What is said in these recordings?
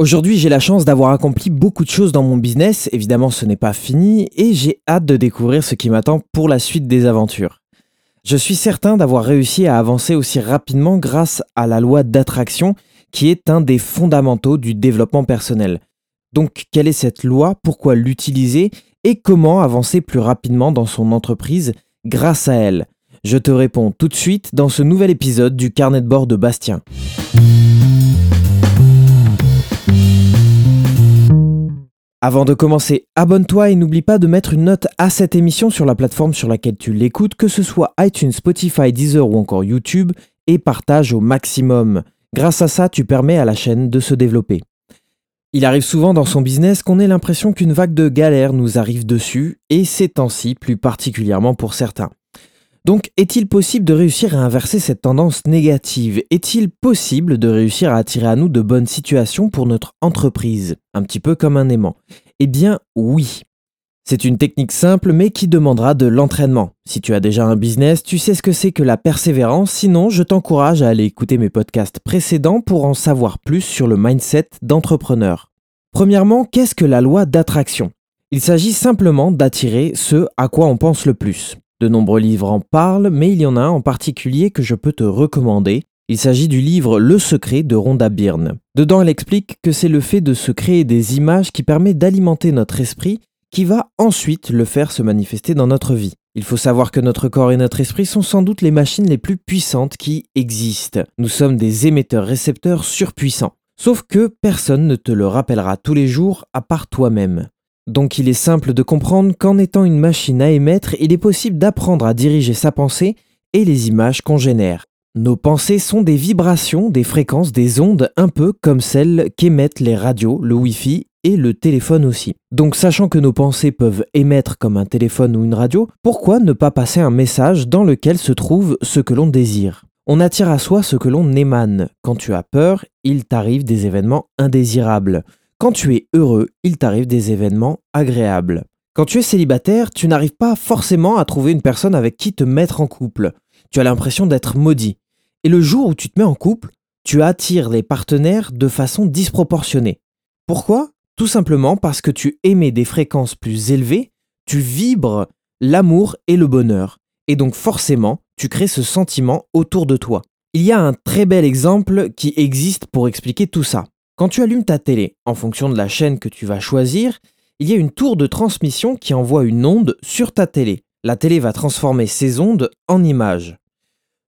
Aujourd'hui, j'ai la chance d'avoir accompli beaucoup de choses dans mon business, évidemment ce n'est pas fini, et j'ai hâte de découvrir ce qui m'attend pour la suite des aventures. Je suis certain d'avoir réussi à avancer aussi rapidement grâce à la loi d'attraction, qui est un des fondamentaux du développement personnel. Donc, quelle est cette loi? Pourquoi l'utiliser? Et comment avancer plus rapidement dans son entreprise grâce à elle? Je te réponds tout de suite dans ce nouvel épisode du carnet de bord de Bastien. Avant de commencer, abonne-toi et n'oublie pas de mettre une note à cette émission sur la plateforme sur laquelle tu l'écoutes, que ce soit iTunes, Spotify, Deezer ou encore YouTube, et partage au maximum. Grâce à ça, tu permets à la chaîne de se développer. Il arrive souvent dans son business qu'on ait l'impression qu'une vague de galère nous arrive dessus, et ces temps-ci plus particulièrement pour certains. Donc, est-il possible de réussir à inverser cette tendance négative? Est-il possible de réussir à attirer à nous de bonnes situations pour notre entreprise? Un petit peu comme un aimant. Eh bien, oui. C'est une technique simple mais qui demandera de l'entraînement. Si tu as déjà un business, tu sais ce que c'est que la persévérance, sinon je t'encourage à aller écouter mes podcasts précédents pour en savoir plus sur le mindset d'entrepreneur. Premièrement, qu'est-ce que la loi d'attraction? Il s'agit simplement d'attirer ce à quoi on pense le plus. De nombreux livres en parlent, mais il y en a un en particulier que je peux te recommander. Il s'agit du livre Le secret de Rhonda Byrne. Dedans, elle explique que c'est le fait de se créer des images qui permet d'alimenter notre esprit qui va ensuite le faire se manifester dans notre vie. Il faut savoir que notre corps et notre esprit sont sans doute les machines les plus puissantes qui existent. Nous sommes des émetteurs-récepteurs surpuissants. Sauf que personne ne te le rappellera tous les jours à part toi-même. Donc il est simple de comprendre qu'en étant une machine à émettre, il est possible d'apprendre à diriger sa pensée et les images qu'on génère. Nos pensées sont des vibrations, des fréquences, des ondes un peu comme celles qu'émettent les radios, le Wi-Fi et le téléphone aussi. Donc sachant que nos pensées peuvent émettre comme un téléphone ou une radio, pourquoi ne pas passer un message dans lequel se trouve ce que l'on désire? On attire à soi ce que l'on émane. Quand tu as peur, il t'arrive des événements indésirables. Quand tu es heureux, il t'arrive des événements agréables. Quand tu es célibataire, tu n'arrives pas forcément à trouver une personne avec qui te mettre en couple. Tu as l'impression d'être maudit. Et le jour où tu te mets en couple, tu attires les partenaires de façon disproportionnée. Pourquoi? Tout simplement parce que tu émets des fréquences plus élevées, tu vibres l'amour et le bonheur. Et donc forcément, tu crées ce sentiment autour de toi. Il y a un très bel exemple qui existe pour expliquer tout ça. Quand tu allumes ta télé, en fonction de la chaîne que tu vas choisir, il y a une tour de transmission qui envoie une onde sur ta télé. La télé va transformer ces ondes en images.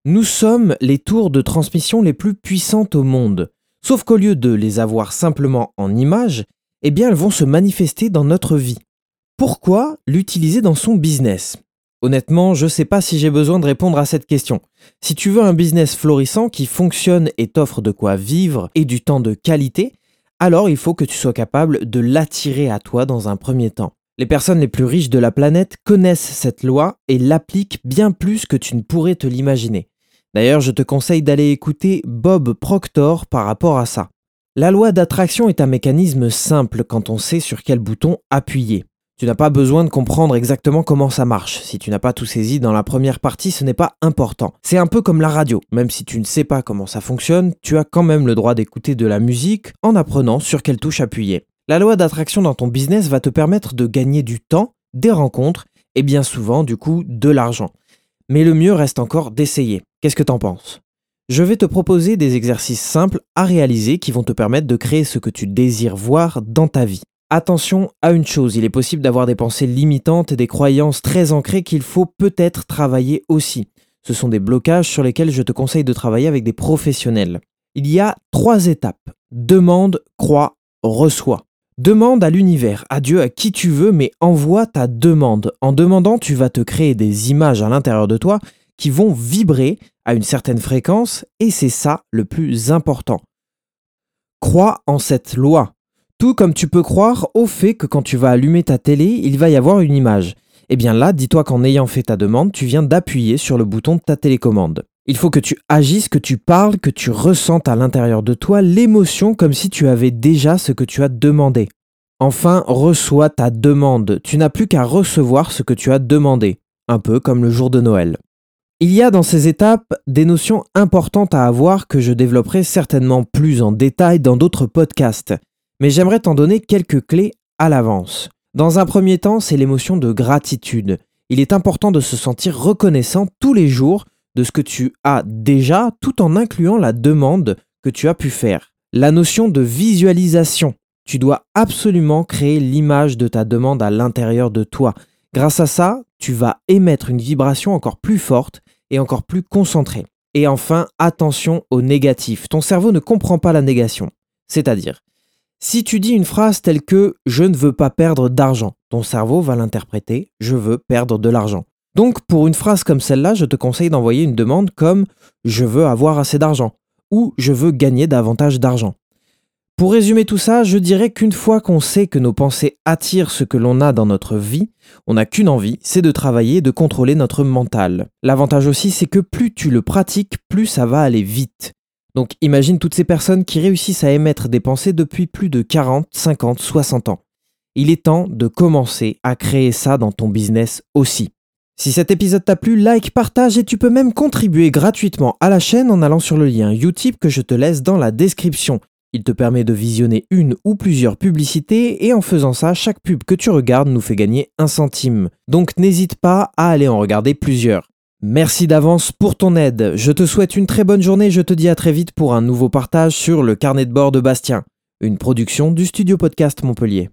Nous sommes les tours de transmission les plus puissantes au monde. Sauf qu'au lieu de les avoir simplement en images, eh bien elles vont se manifester dans notre vie. Pourquoi l'utiliser dans son business? Honnêtement, je ne sais pas si j'ai besoin de répondre à cette question. Si tu veux un business florissant qui fonctionne et t'offre de quoi vivre et du temps de qualité, alors il faut que tu sois capable de l'attirer à toi dans un premier temps. Les personnes les plus riches de la planète connaissent cette loi et l'appliquent bien plus que tu ne pourrais te l'imaginer. D'ailleurs, je te conseille d'aller écouter Bob Proctor par rapport à ça. La loi d'attraction est un mécanisme simple quand on sait sur quel bouton appuyer. Tu n'as pas besoin de comprendre exactement comment ça marche. Si tu n'as pas tout saisi dans la première partie, ce n'est pas important. C'est un peu comme la radio. Même si tu ne sais pas comment ça fonctionne, tu as quand même le droit d'écouter de la musique en apprenant sur quelle touche appuyer. La loi d'attraction dans ton business va te permettre de gagner du temps, des rencontres et bien souvent du coup de l'argent. Mais le mieux reste encore d'essayer. Qu'est-ce que t'en penses? Je vais te proposer des exercices simples à réaliser qui vont te permettre de créer ce que tu désires voir dans ta vie. Attention à une chose, il est possible d'avoir des pensées limitantes et des croyances très ancrées qu'il faut peut-être travailler aussi. Ce sont des blocages sur lesquels je te conseille de travailler avec des professionnels. Il y a trois étapes. Demande, crois, reçois. Demande à l'univers, à Dieu, à qui tu veux, mais envoie ta demande. En demandant, tu vas te créer des images à l'intérieur de toi qui vont vibrer à une certaine fréquence, et c'est ça le plus important. Crois en cette loi. Tout comme tu peux croire au fait que quand tu vas allumer ta télé, il va y avoir une image. Eh bien là, dis-toi qu'en ayant fait ta demande, tu viens d'appuyer sur le bouton de ta télécommande. Il faut que tu agisses, que tu parles, que tu ressentes à l'intérieur de toi l'émotion comme si tu avais déjà ce que tu as demandé. Enfin, reçois ta demande. Tu n'as plus qu'à recevoir ce que tu as demandé. Un peu comme le jour de Noël. Il y a dans ces étapes des notions importantes à avoir que je développerai certainement plus en détail dans d'autres podcasts. Mais j'aimerais t'en donner quelques clés à l'avance. Dans un premier temps, c'est l'émotion de gratitude. Il est important de se sentir reconnaissant tous les jours de ce que tu as déjà tout en incluant la demande que tu as pu faire. La notion de visualisation. Tu dois absolument créer l'image de ta demande à l'intérieur de toi. Grâce à ça, tu vas émettre une vibration encore plus forte et encore plus concentrée. Et enfin, attention au négatif. Ton cerveau ne comprend pas la négation. C'est-à-dire, si tu dis une phrase telle que je ne veux pas perdre d'argent, ton cerveau va l'interpréter je veux perdre de l'argent. Donc pour une phrase comme celle-là, je te conseille d'envoyer une demande comme je veux avoir assez d'argent ou je veux gagner davantage d'argent. Pour résumer tout ça, je dirais qu'une fois qu'on sait que nos pensées attirent ce que l'on a dans notre vie, on n'a qu'une envie, c'est de travailler et de contrôler notre mental. L'avantage aussi, c'est que plus tu le pratiques, plus ça va aller vite. Donc imagine toutes ces personnes qui réussissent à émettre des pensées depuis plus de 40, 50, 60 ans. Il est temps de commencer à créer ça dans ton business aussi. Si cet épisode t'a plu, like, partage et tu peux même contribuer gratuitement à la chaîne en allant sur le lien Utip que je te laisse dans la description. Il te permet de visionner une ou plusieurs publicités et en faisant ça, chaque pub que tu regardes nous fait gagner un centime. Donc n'hésite pas à aller en regarder plusieurs. Merci d'avance pour ton aide. Je te souhaite une très bonne journée. Je te dis à très vite pour un nouveau partage sur le carnet de bord de Bastien, une production du studio podcast Montpellier.